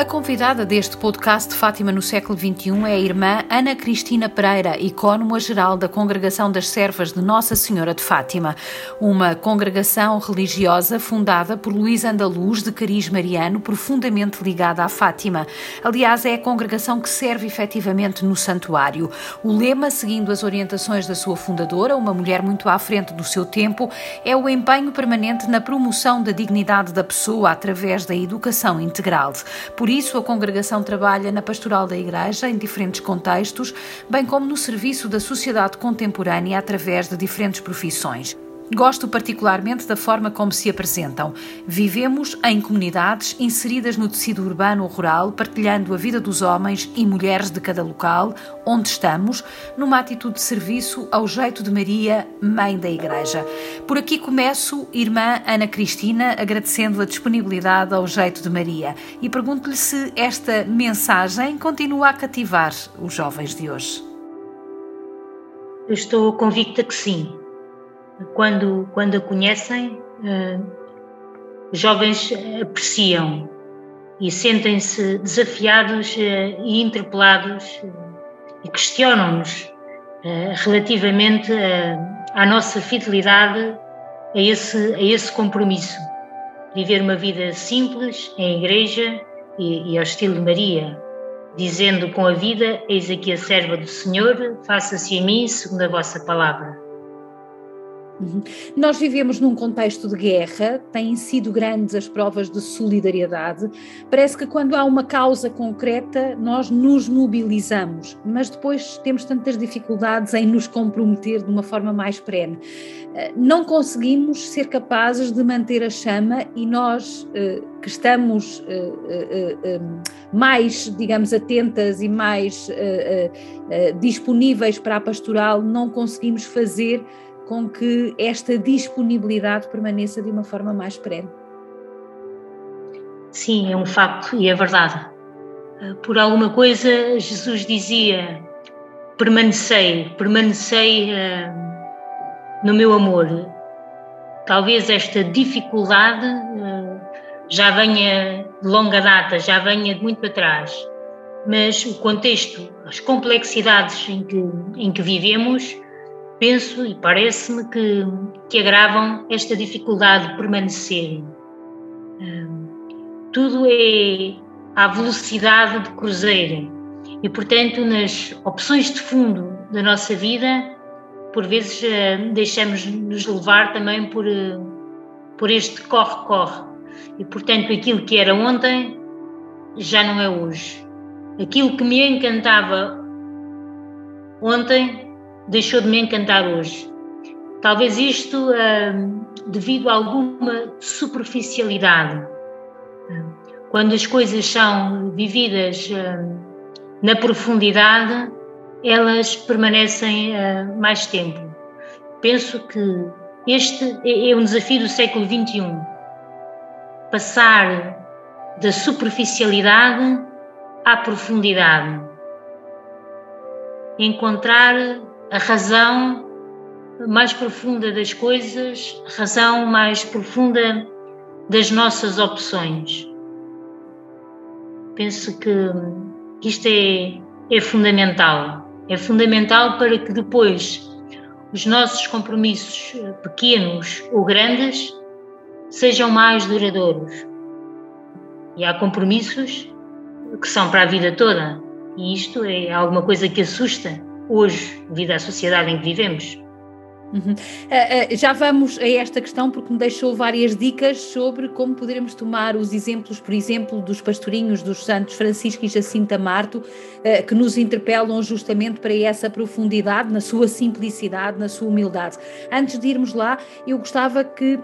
A convidada deste podcast Fátima no século XXI é a irmã Ana Cristina Pereira, icônoma-geral da Congregação das Servas de Nossa Senhora de Fátima, uma congregação religiosa fundada por Luís Andaluz, de cariz mariano, profundamente ligada à Fátima. Aliás, é a congregação que serve efetivamente no santuário. O lema, seguindo as orientações da sua fundadora, uma mulher muito à frente do seu tempo, é o empenho permanente na promoção da dignidade da pessoa através da educação integral. Por por isso, a congregação trabalha na pastoral da Igreja em diferentes contextos, bem como no serviço da sociedade contemporânea através de diferentes profissões. Gosto particularmente da forma como se apresentam. Vivemos em comunidades inseridas no tecido urbano ou rural, partilhando a vida dos homens e mulheres de cada local onde estamos, numa atitude de serviço ao jeito de Maria, mãe da Igreja. Por aqui começo, irmã Ana Cristina, agradecendo a disponibilidade ao jeito de Maria e pergunto-lhe se esta mensagem continua a cativar os jovens de hoje. Eu estou convicta que sim quando, quando a conhecem, uh, os jovens apreciam e sentem-se desafiados uh, e interpelados uh, e questionam-nos relativamente à nossa fidelidade a esse, a esse compromisso. Viver uma vida simples em igreja e, e ao estilo de Maria, dizendo com a vida: Eis aqui a serva do Senhor, faça-se a mim segundo a vossa palavra. Uhum. Nós vivemos num contexto de guerra, têm sido grandes as provas de solidariedade. Parece que quando há uma causa concreta, nós nos mobilizamos, mas depois temos tantas dificuldades em nos comprometer de uma forma mais perene. Eh, não conseguimos ser capazes de manter a chama e nós eh, que estamos eh, mais, digamos, atentas e mais disponíveis para a pastoral, não conseguimos fazer com que esta disponibilidade permaneça de uma forma mais perene. Sim, é um facto e é verdade. Por alguma coisa, Jesus dizia: permanecei, permanecei uh, no meu amor. Talvez esta dificuldade uh, já venha de longa data, já venha de muito para trás, mas o contexto, as complexidades em que, em que vivemos, penso e parece-me que, que agravam esta dificuldade de permanecer. tudo é à velocidade de cruzeiro e, portanto, nas opções de fundo da nossa vida, por vezes deixamos-nos levar também por, por este corre-corre. E, portanto, aquilo que era ontem já não é hoje. Aquilo que me encantava ontem deixou de me encantar hoje. Talvez isto uh, devido a alguma superficialidade. Quando as coisas são vividas uh, na profundidade, elas permanecem uh, mais tempo. Penso que este é, é um desafio do século XXI. Passar da superficialidade à profundidade. Encontrar a razão mais profunda das coisas, a razão mais profunda das nossas opções. Penso que isto é, é fundamental. É fundamental para que depois os nossos compromissos pequenos ou grandes sejam mais duradouros. E há compromissos que são para a vida toda. E isto é alguma coisa que assusta hoje, devido à sociedade em que vivemos. Uhum. Uh, uh, já vamos a esta questão porque me deixou várias dicas sobre como poderemos tomar os exemplos, por exemplo, dos pastorinhos dos santos Francisco e Jacinta Marto, uh, que nos interpelam justamente para essa profundidade, na sua simplicidade, na sua humildade. Antes de irmos lá, eu gostava que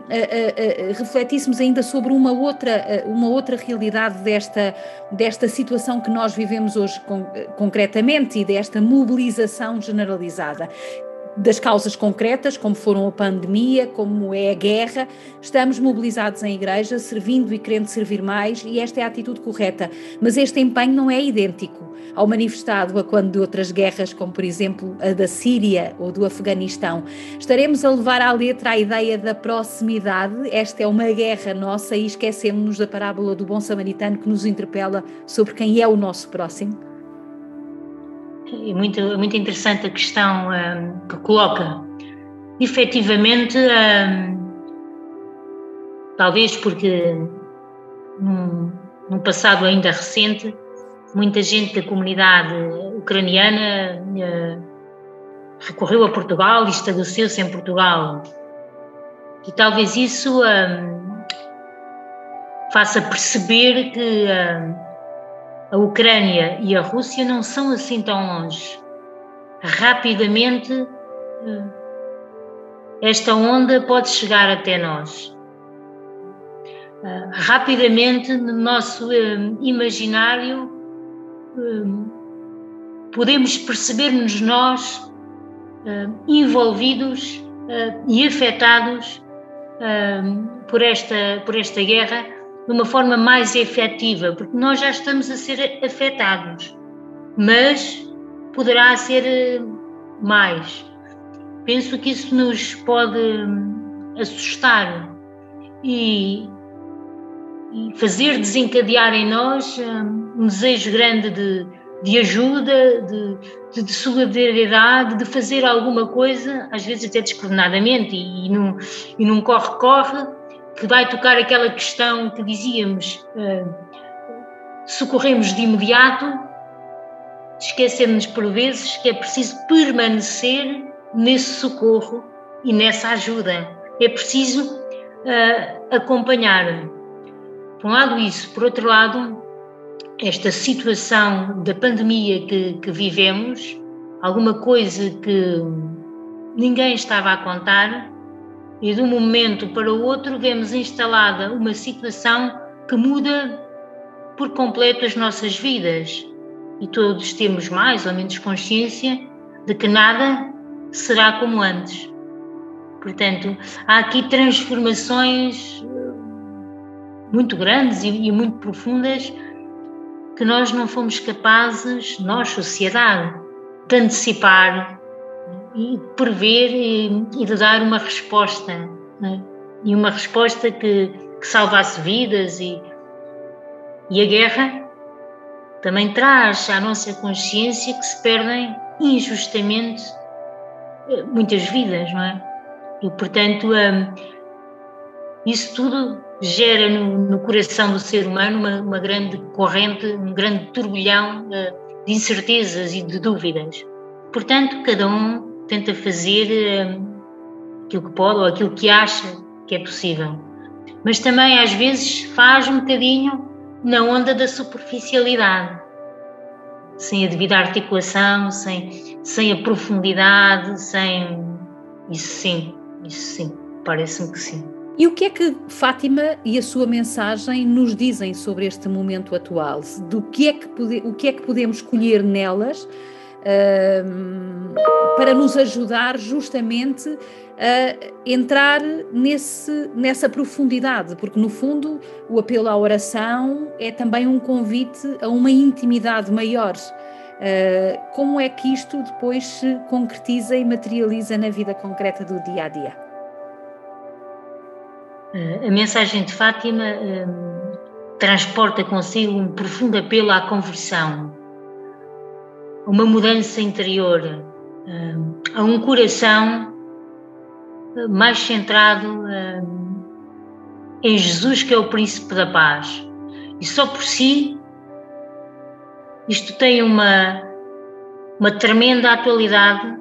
refletíssemos ainda sobre uma outra, uma outra realidade desta, desta situação que nós vivemos hoje concretamente e desta mobilização generalizada das causas concretas, como foram a pandemia, como é a guerra. Estamos mobilizados em igreja, servindo e querendo servir mais, e esta é a atitude correta. Mas este empenho não é idêntico ao manifestado a quando de outras guerras, como por exemplo a da Síria ou do Afeganistão. Estaremos a levar à letra a ideia da proximidade. Esta é uma guerra nossa e esquecemos-nos da parábola do bom samaritano que nos interpela sobre quem é o nosso próximo. É muito, muito interessante a questão um, que coloca. Efetivamente, um, talvez porque num, num, passado ainda recente, muita gente da comunidade ucraniana uh, recorreu a Portugal e estabeleceu-se em Portugal. E talvez isso um, faça perceber que a Ucrânia e a Rússia não são assim tão longe. Rapidamente, eh, esta onda pode chegar até nós. Eh, rapidamente, no nosso eh, imaginário, podemos perceber-nos nós envolvidos e afetados por esta, por esta guerra de uma forma mais efetiva, porque nós já estamos a ser afetados, mas poderá ser eh, mais. Penso que isso nos pode hum, assustar e, e fazer desencadear em nós hum, um desejo grande de, de ajuda, de, de, de, solidariedade, de fazer alguma coisa, às vezes até descoordenadamente e, e num, corre-corre, que vai tocar aquela questão que dizíamos, uh, socorremos de imediato, esquecemos por vezes que é preciso permanecer nesse socorro e nessa ajuda. É preciso uh, acompanhar. Por um lado, isso. Por outro lado, esta situação da pandemia que, que vivemos, alguma coisa que ninguém estava a contar, e de um momento para o outro vemos instalada uma situação que muda por completo as nossas vidas e todos temos mais ou menos consciência de que nada será como antes. Portanto, há aqui transformações eh, muito grandes e, muito profundas que nós não fomos capazes, nós, sociedade, de antecipar e prever e, e de dar uma resposta né? e uma resposta que, que salvasse vidas e, e a guerra também traz à nossa consciência que se perdem injustamente eh, muitas vidas, não é? E portanto um, isso tudo gera no, no, coração do ser humano uma, uma, grande corrente, um grande turbilhão uh, de incertezas e de dúvidas. Portanto, cada um tenta fazer hum, aquilo que pode ou aquilo que acha que é possível. Mas também às vezes faz um bocadinho na onda da superficialidade, sem a devida articulação, sem, sem a profundidade, sem. Isso sim, isso sim, parece-me que sim. E o que é que Fátima e a sua mensagem nos dizem sobre este momento atual? Do que é que, pode, o que é que podemos colher nelas para nos ajudar justamente a entrar nesse, nessa profundidade, porque no fundo o apelo à oração é também um convite a uma intimidade maior. Uh, como é que isto depois se concretiza e materializa na vida concreta do dia a dia? A mensagem de Fátima transporta consigo um profundo apelo à conversão, uma mudança interior, a um coração mais centrado em Jesus, que é o Príncipe da Paz. E só por si, isto tem uma, uma tremenda atualidade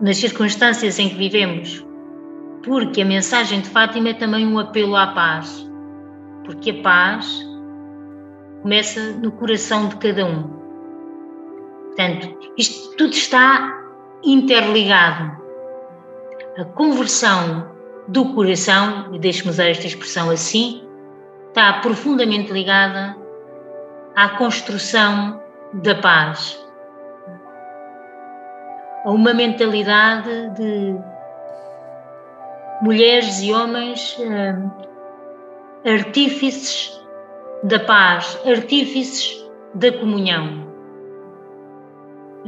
nas circunstâncias em que vivemos, porque a mensagem de Fátima é também um apelo à paz, porque a paz começa no coração de cada um. Portanto, isto tudo está interligado. A conversão do coração, e deixe-me usar esta expressão assim, está profundamente ligada à construção da paz. a uma mentalidade de mulheres e homens uh, artífices da paz, artífices da comunhão.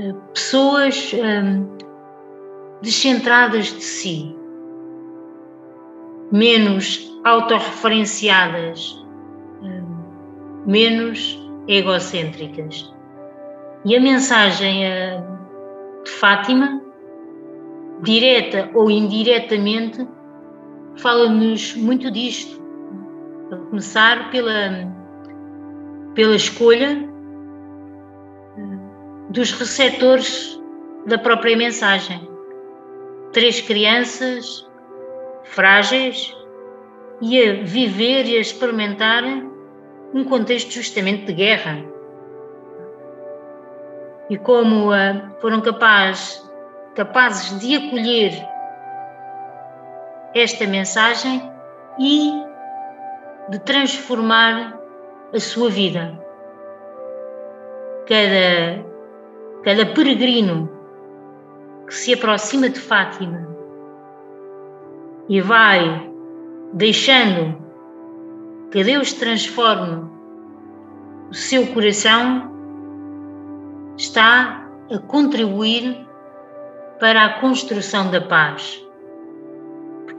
Uh, pessoas uh, descentradas de si, menos autorreferenciadas, menos egocêntricas. E a mensagem de Fátima, direta ou indiretamente, fala-nos muito disto. A começar pela, pela escolha eh, dos receptores da própria mensagem. Três crianças frágeis e a viver e a experimentar um contexto justamente de guerra. E como uh, foram capaz, capazes de acolher esta mensagem e de transformar a sua vida. Cada, cada peregrino que se aproxima de Fátima e vai deixando que Deus transforme o seu coração, está a contribuir para a construção da paz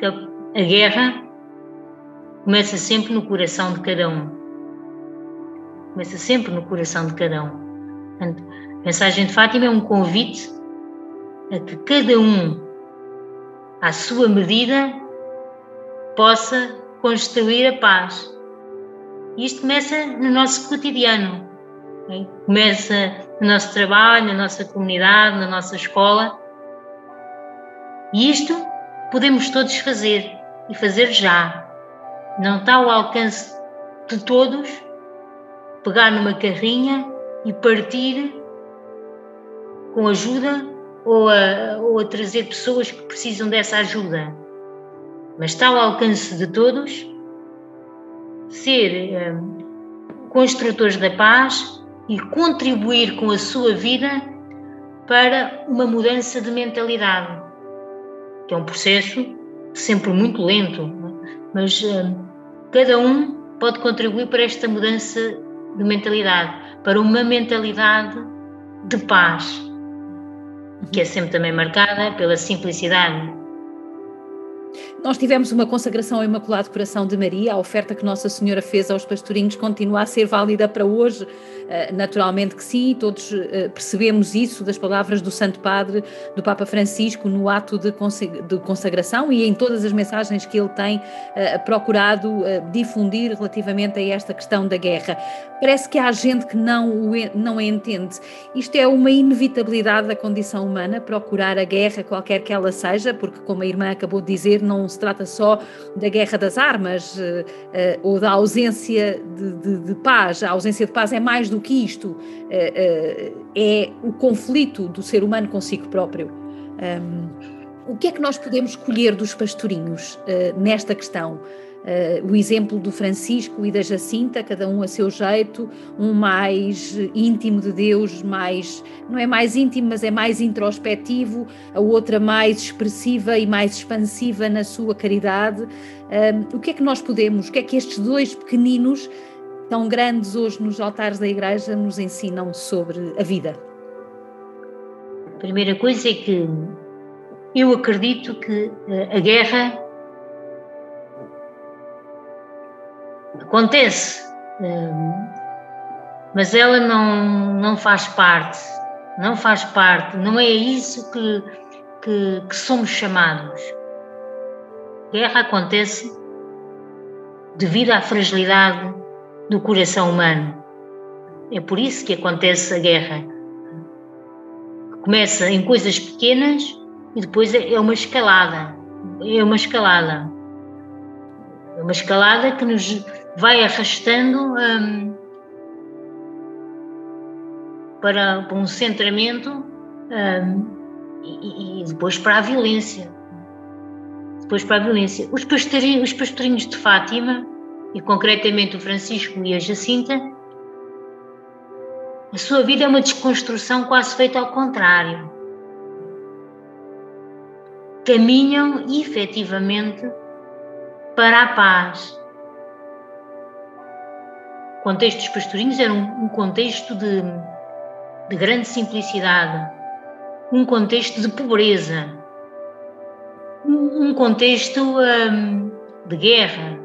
porque a guerra começa sempre no coração de cada um. Começa sempre no coração de cada um. Portanto, mensagem de Fátima é um convite a que cada um, à sua medida, possa construir a paz. Isto começa no nosso cotidiano. Começa no nosso trabalho, na nossa comunidade, na nossa escola. E isto podemos todos fazer e fazer já. Não está ao alcance de todos pegar numa carrinha e partir com ajuda ou a, ou a trazer pessoas que precisam dessa ajuda. Mas está ao alcance de todos ser um, construtores da paz e contribuir com a sua vida para uma mudança de mentalidade que é um processo sempre muito lento, é? mas uh, cada um pode contribuir para esta mudança de mentalidade, para uma mentalidade de paz, que é sempre também marcada pela simplicidade. Nós tivemos uma consagração ao Imaculado Coração de Maria, a oferta que Nossa Senhora fez aos pastorinhos continua a ser válida para hoje. Eh, naturalmente que sim, todos eh, percebemos isso das palavras do Santo Padre, do Papa Francisco, no ato de consagração e em todas as mensagens que ele tem eh, procurado difundir relativamente a esta questão da guerra. Parece que há gente que não, não entende. Isto é uma inevitabilidade da condição humana, procurar a guerra, qualquer que ela seja, porque, como a irmã acabou de dizer, não se trata só da guerra das armas ou da ausência de, de, de paz. A ausência de paz é mais do que isto uh, é o conflito do ser humano consigo próprio. O que é que nós podemos colher dos pastorinhos nesta questão? O exemplo do Francisco e da Jacinta, cada um a seu jeito, um mais íntimo de Deus, mais não é mais íntimo, mas é mais introspectivo, a outra mais expressiva e mais expansiva na sua caridade. Um, o que é que nós podemos, o que é que estes dois pequeninos tão grandes hoje nos altares da Igreja nos ensinam sobre a vida? A primeira coisa é que eu acredito que eh, a guerra acontece, eh, mas ela não, não faz parte, não faz parte, não é isso que, que, que somos chamados. Guerra acontece devido à fragilidade do coração humano. É por isso que acontece a guerra. Começa em coisas pequenas e depois é uma escalada. É uma escalada. É uma escalada que nos vai arrastando um, para, para, um centramento um, e, e, depois para a violência. Depois para a violência. Os pastorinhos, os pastorinhos de Fátima e concretamente o Francisco e a Jacinta, a sua vida é uma desconstrução quase feita ao contrário. caminham efetivamente para a paz. O contexto dos pastorinhos era um, um contexto de, de grande simplicidade, um contexto de pobreza, um, um contexto um, de guerra.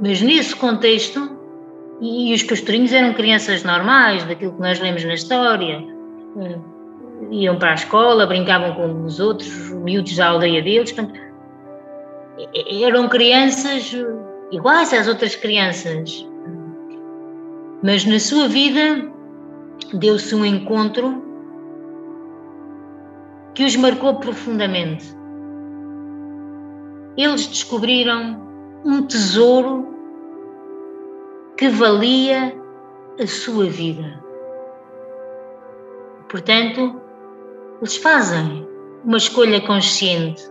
Mas nesse contexto, e, e os pastorinhos eram crianças normais, daquilo que nós lemos na história, iam para a escola, brincavam com os outros, os miúdos da aldeia deles. Portanto, eram crianças iguais às outras crianças. Mas na sua vida deu-se um encontro que os marcou profundamente. Eles descobriram um tesouro que valia a sua vida. Portanto, eles fazem uma escolha consciente.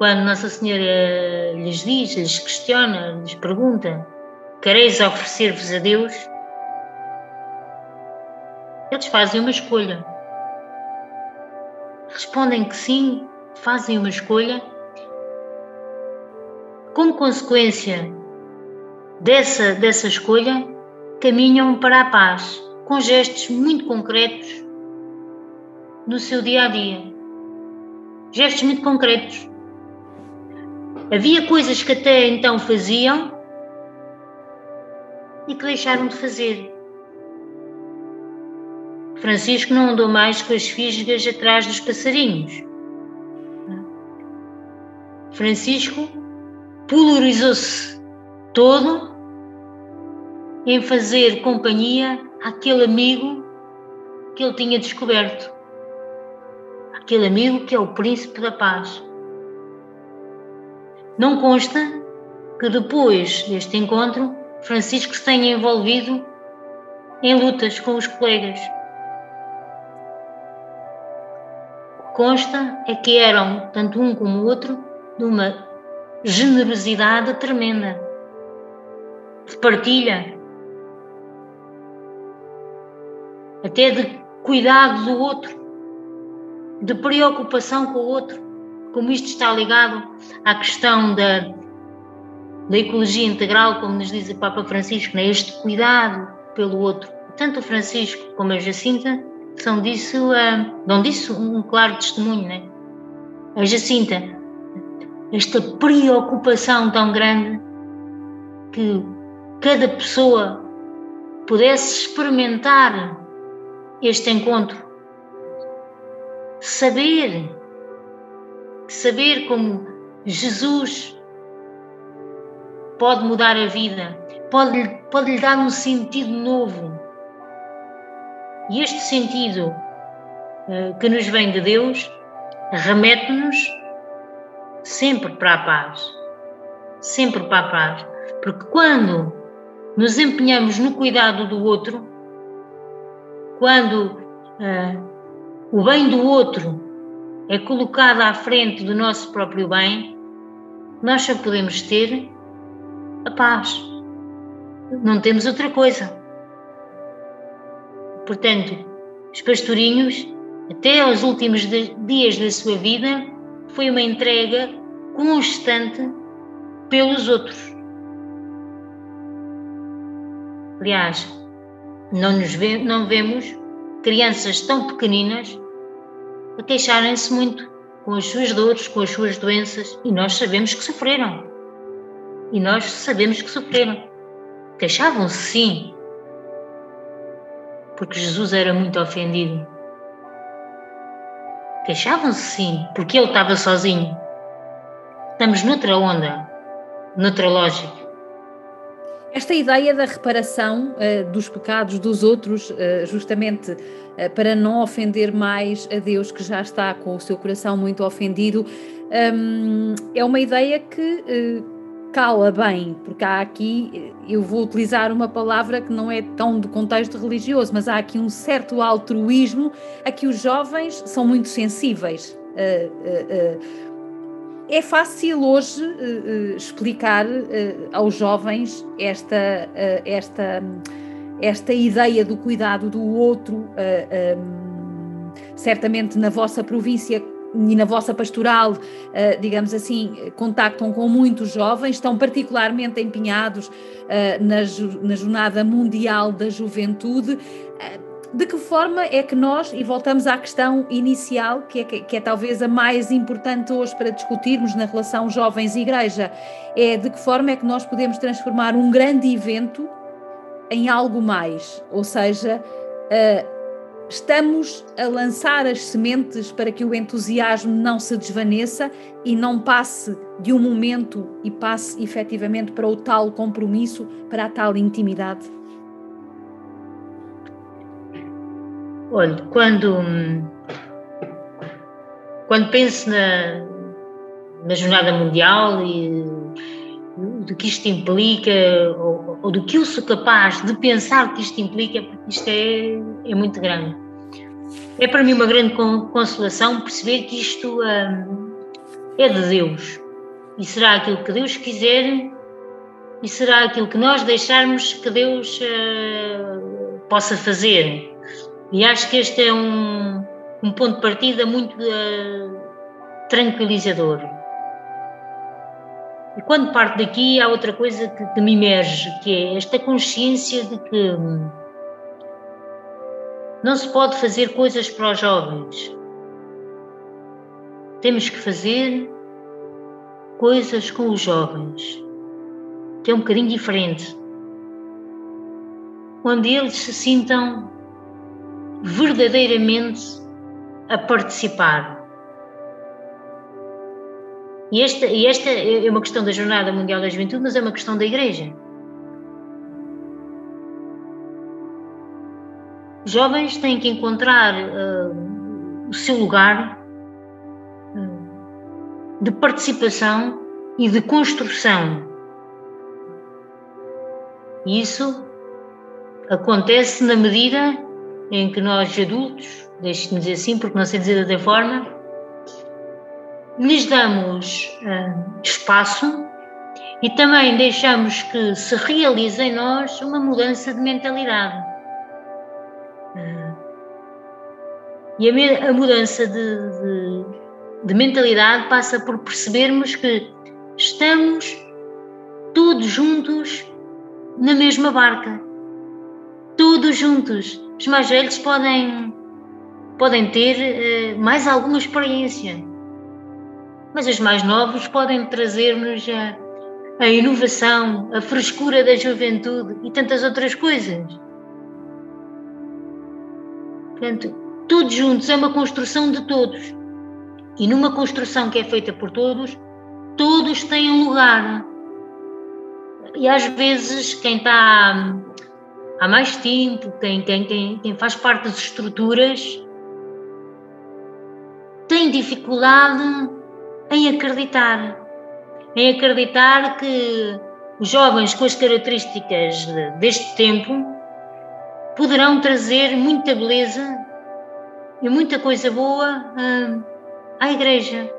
Quando Nossa Senhora lhes diz, lhes questiona, lhes pergunta: Quereis oferecer-vos a Deus? Eles fazem uma escolha. Respondem que sim, fazem uma escolha. Como consequência dessa, dessa escolha, caminham para a paz, com gestos muito concretos no seu dia a dia. Gestos muito concretos. Havia coisas que até então faziam e que deixaram de fazer. Francisco não andou mais com as fisgas atrás dos passarinhos. Francisco polarizou-se todo em fazer companhia àquele amigo que ele tinha descoberto aquele amigo que é o príncipe da paz. Não consta que depois deste encontro Francisco se tenha envolvido em lutas com os colegas. Consta é que eram, tanto um como o outro, de uma generosidade tremenda, de partilha, até de cuidado do outro de preocupação com o outro, como isto está ligado à questão da, da ecologia integral, como nos diz o Papa Francisco, né? este cuidado pelo outro. Tanto o Francisco como a Jacinta são disso, uh, dão disso um claro testemunho. Né? A Jacinta, esta preocupação tão grande que cada pessoa pudesse experimentar este encontro saber, saber como Jesus pode mudar a vida, pode, pode lhe dar um sentido novo. E este sentido uh, que nos vem de Deus remete-nos sempre para a paz. Sempre para a paz. Porque quando nos empenhamos no cuidado do outro, quando uh, o bem do outro é colocado à frente do nosso próprio bem, nós só podemos ter a paz. Não temos outra coisa. Portanto, os pastorinhos, até aos últimos dias da sua vida, foi uma entrega constante pelos outros. Aliás, não, nos não vemos crianças tão pequeninas queixarem-se muito com as suas dores, com as suas doenças, e nós sabemos que sofreram. E nós sabemos que sofreram. Queixavam-se sim, porque Jesus era muito ofendido. Queixavam-se sim, porque ele estava sozinho. Estamos noutra onda, noutra lógica. Esta ideia da reparação uh, dos pecados dos outros, uh, justamente uh, para não ofender mais a Deus que já está com o seu coração muito ofendido, um, é uma ideia que cala bem, porque há aqui, eu vou utilizar uma palavra que não é tão do contexto religioso, mas há aqui um certo altruísmo a que os jovens são muito sensíveis. Uh, uh, é fácil hoje uh, explicar uh, aos jovens esta, uh, esta, esta ideia do cuidado do outro um, certamente na vossa província e na vossa pastoral, digamos assim, contactam com muitos jovens, estão particularmente empenhados na, Jornada Mundial da Juventude de que forma é que nós, e voltamos à questão inicial, que é, que é talvez a mais importante hoje para discutirmos na relação jovens-igreja, é de que forma é que nós podemos transformar um grande evento em algo mais, ou seja, uh, estamos a lançar as sementes para que o entusiasmo não se desvaneça e não passe de um momento e passe efetivamente para o tal compromisso, para a tal intimidade. Olha, quando, quando penso na, na Jornada Mundial e do que isto implica, ou, ou, do que eu sou capaz de pensar que isto implica, porque isto é, é muito grande. É para mim uma grande consolação perceber que isto hum, é de Deus e será aquilo que Deus quiser e será aquilo que nós deixarmos que Deus uh, possa fazer. E acho que este é um, um ponto de partida muito uh, tranquilizador. E quando parto daqui, há outra coisa que, que me emerge, que é esta consciência de que não se pode fazer coisas para os jovens. Temos que fazer coisas com os jovens, que é um bocadinho diferente. Onde eles se sintam verdadeiramente a participar. E esta, e esta é uma questão da Jornada Mundial da Juventude, mas é uma questão da Igreja. Os jovens têm que encontrar uh, o seu lugar uh, de participação e de construção. Isso acontece na medida em que nós adultos, deixe-me dizer assim, porque não sei dizer de outra forma, lhes damos uh, espaço e também deixamos que se realize em nós uma mudança de mentalidade. Uh, e a, a mudança de, de, de mentalidade passa por percebermos que estamos todos juntos na mesma barca. Todos juntos os mais velhos podem, podem ter uh, mais alguma experiência, mas os mais novos podem trazer-nos a, a inovação, a frescura da juventude e tantas outras coisas. Portanto, todos juntos é uma construção de todos. E numa construção que é feita por todos, todos têm um lugar. E às vezes quem está há mais tempo, quem, quem, quem, quem faz parte das estruturas, tem dificuldade em acreditar. Em acreditar que os jovens com as características deste tempo poderão trazer muita beleza e muita coisa boa hum, à Igreja.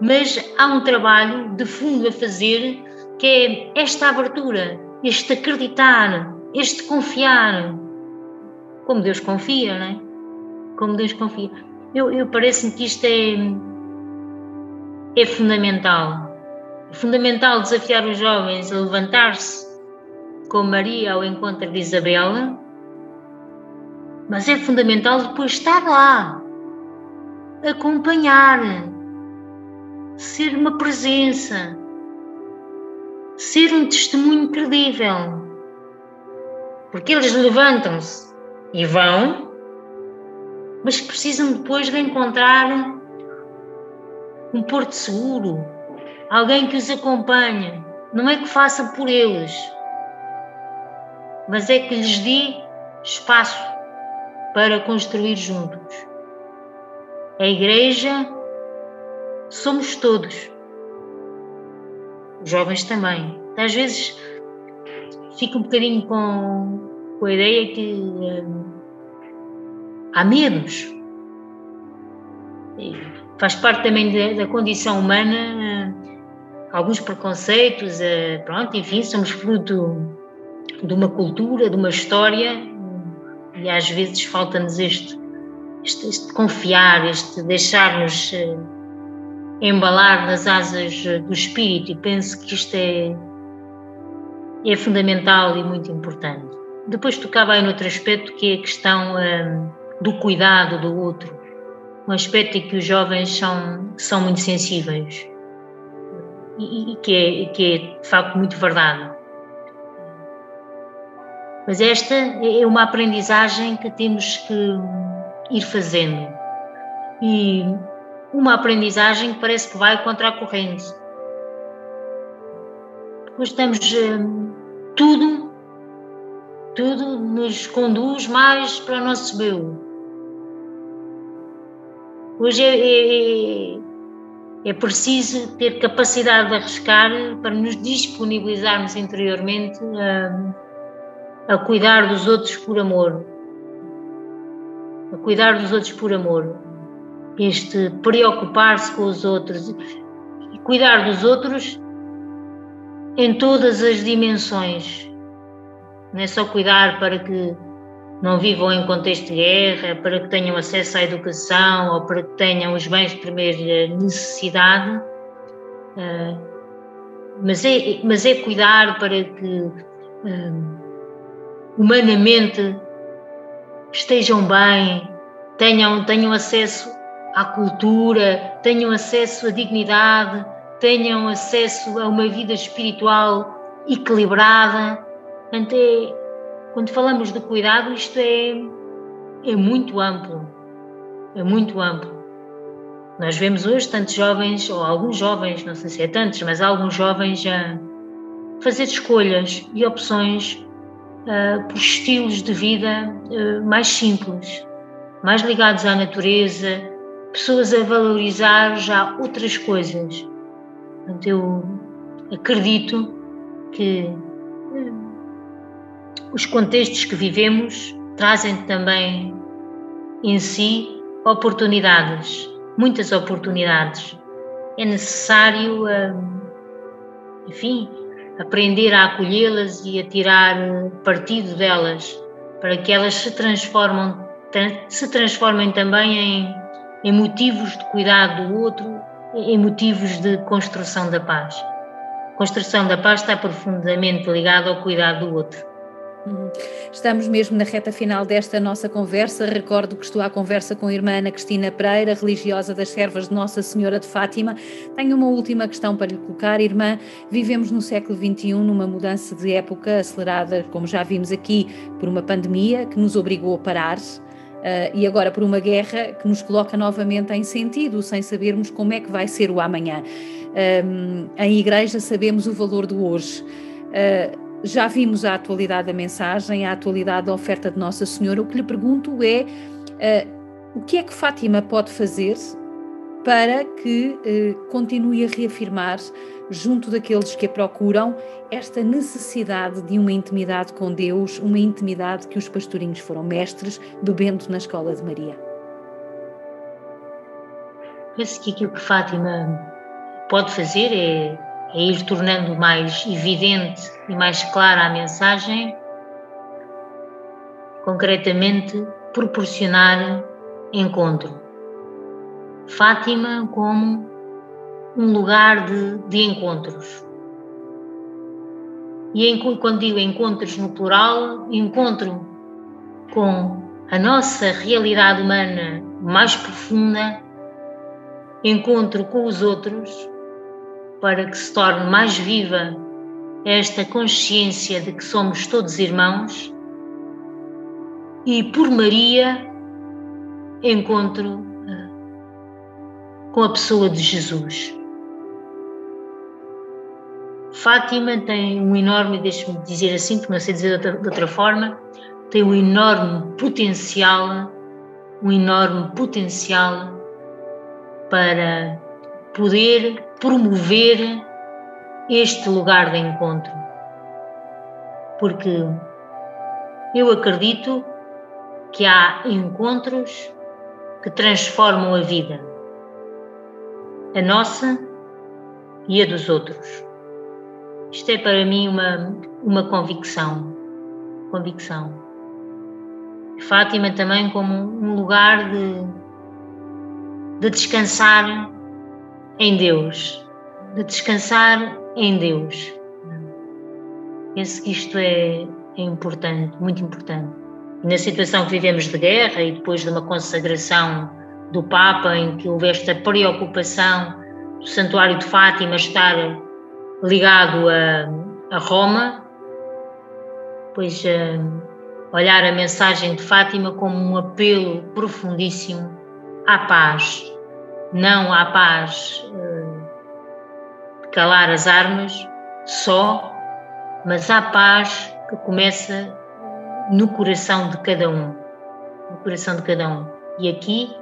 Mas há um trabalho de fundo a fazer que é esta abertura este acreditar, este confiar, como Deus confia, não é? Como Deus confia. Eu, eu parece-me que isto é, é fundamental. É fundamental desafiar os jovens a levantar-se com Maria ao encontro de Isabela, mas é fundamental depois estar lá, acompanhar, ser uma presença, ser um testemunho credível. Porque eles levantam-se e vão, mas precisam depois de encontrar um porto seguro, alguém que os acompanhe. Não é que faça por eles, mas é que lhes dê espaço para construir juntos. A igreja somos todos os jovens também. Às vezes fico um bocadinho com, com a ideia que hum, há medos. E faz parte também da, da condição humana, hum, alguns preconceitos, uh, pronto, enfim, somos fruto de uma cultura, de uma história, hum, e às vezes falta-nos este este, este confiar, este deixar-nos uh, embalar nas asas uh, do espírito, e penso que isto é, é fundamental e muito importante. Depois tocava aí noutro aspecto que é a questão uh, do cuidado do outro, um aspecto em que os jovens são, são muito sensíveis e, e que, é, que é de facto muito verdade. Mas esta é uma aprendizagem que temos que ir fazendo. E uma aprendizagem que parece que vai contra a corrente. Pois estamos. Hum, tudo, tudo nos conduz mais para o nosso eu. Hoje é, é, é preciso ter capacidade de arriscar para nos disponibilizarmos interiormente a, a cuidar dos outros por amor. A cuidar dos outros por amor. Este preocupar-se com os outros e cuidar dos outros em todas as dimensões. Não é só cuidar para que não vivam em contexto de guerra, para que tenham acesso à educação ou para que tenham os bens de primeira necessidade, ah, mas é, mas é cuidar para que ah, humanamente estejam bem, tenham, tenham acesso à cultura, tenham acesso à dignidade, tenham acesso a uma vida espiritual equilibrada. Portanto, é, quando falamos de cuidado, isto é, é muito amplo. É muito amplo. Nós vemos hoje tantos jovens, ou alguns jovens, não sei se é tantos, mas alguns jovens a fazer escolhas e opções uh, por estilos de vida uh, mais simples, mais ligados à natureza, pessoas a valorizar já outras coisas. Portanto, eu acredito que os contextos que vivemos trazem também em si oportunidades, muitas oportunidades. É necessário, hum, enfim, aprender a acolhê-las e a tirar partido delas, para que elas se se transformem também em, em motivos de cuidado do outro, em motivos de construção da paz. A construção da paz está profundamente ligada ao cuidado do outro. Uhum. Estamos mesmo na reta final desta nossa conversa. Recordo que estou à conversa com a irmã Ana Cristina Pereira, religiosa das servas de Nossa Senhora de Fátima. Tenho uma última questão para lhe colocar, irmã. Vivemos no século XXI numa mudança de época acelerada, como já vimos aqui, por uma pandemia que nos obrigou a parar. Uh, e agora por uma guerra que nos coloca novamente em sentido, sem sabermos como é que vai ser o amanhã. Uh, em igreja sabemos o valor do hoje. Uh, já vimos a atualidade da mensagem, a atualidade da oferta de Nossa Senhora. O que lhe pergunto é uh, o que é que Fátima pode fazer para que continue a reafirmar, junto daqueles que a procuram, esta necessidade de uma intimidade com Deus, uma intimidade que os pastorinhos foram mestres, bebendo na escola de Maria? Penso que aquilo que Fátima pode fazer é é ir tornando mais evidente e mais clara a mensagem, concretamente proporcionar encontro. Fátima como um lugar de, de encontros. E quando digo encontros no plural, encontro com a nossa realidade humana mais profunda, encontro com os outros para que se torne mais viva esta consciência de que somos todos irmãos e por Maria encontro eh, com a pessoa de Jesus. Fátima tem um enorme, deixe-me dizer assim, porque não sei dizer de outra, de outra forma, tem um enorme potencial, um enorme potencial para poder promover este lugar de encontro. Porque eu acredito que há encontros que transformam a vida, a nossa e a dos outros. Isto é para mim uma, uma convicção. Convicção. Fátima também como um lugar de, de descansar em Deus, de descansar em Deus. Penso que isto é, é importante, muito importante. E na situação que vivemos de guerra e depois de uma consagração do Papa, em que houve esta preocupação do Santuário de Fátima estar ligado a, a Roma, pois uh, olhar a mensagem de Fátima como um apelo profundíssimo à paz, não à paz uh, de calar as armas só, mas à paz que começa no coração de cada um, no coração de cada um. E aqui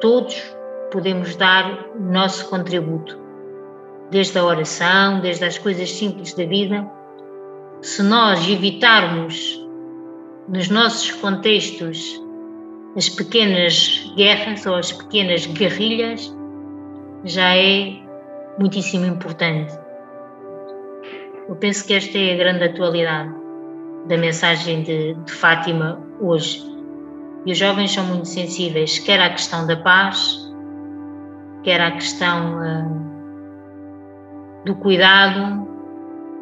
todos podemos dar o nosso contributo, desde a oração, desde as coisas simples da vida. Se nós evitarmos nos nossos contextos as pequenas guerras ou as pequenas guerrilhas, já é muitíssimo importante. Eu penso que esta é a grande atualidade da mensagem de, de Fátima hoje. E os jovens são muito sensíveis, quer à questão da paz, quer à questão uh, do cuidado,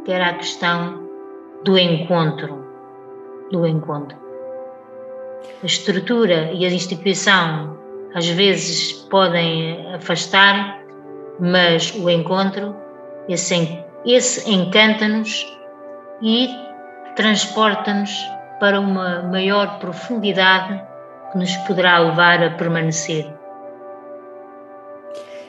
quer à questão do encontro, do encontro. A estrutura e a instituição às vezes podem afastar, mas o encontro, esse, esse encanta-nos e transporta-nos para uma maior profundidade que nos poderá levar a permanecer.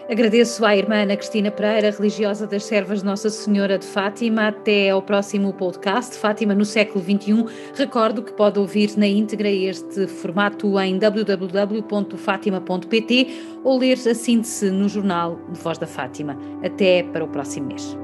Agradeço à irmã Ana Cristina Pereira, religiosa das Servas Nossa Senhora de Fátima. Até ao próximo podcast, Fátima no século XXI. Recordo que pode ouvir na íntegra este formato em www.fatima.pt ou ler a síntese no jornal Voz da Fátima. Até para o próximo mês.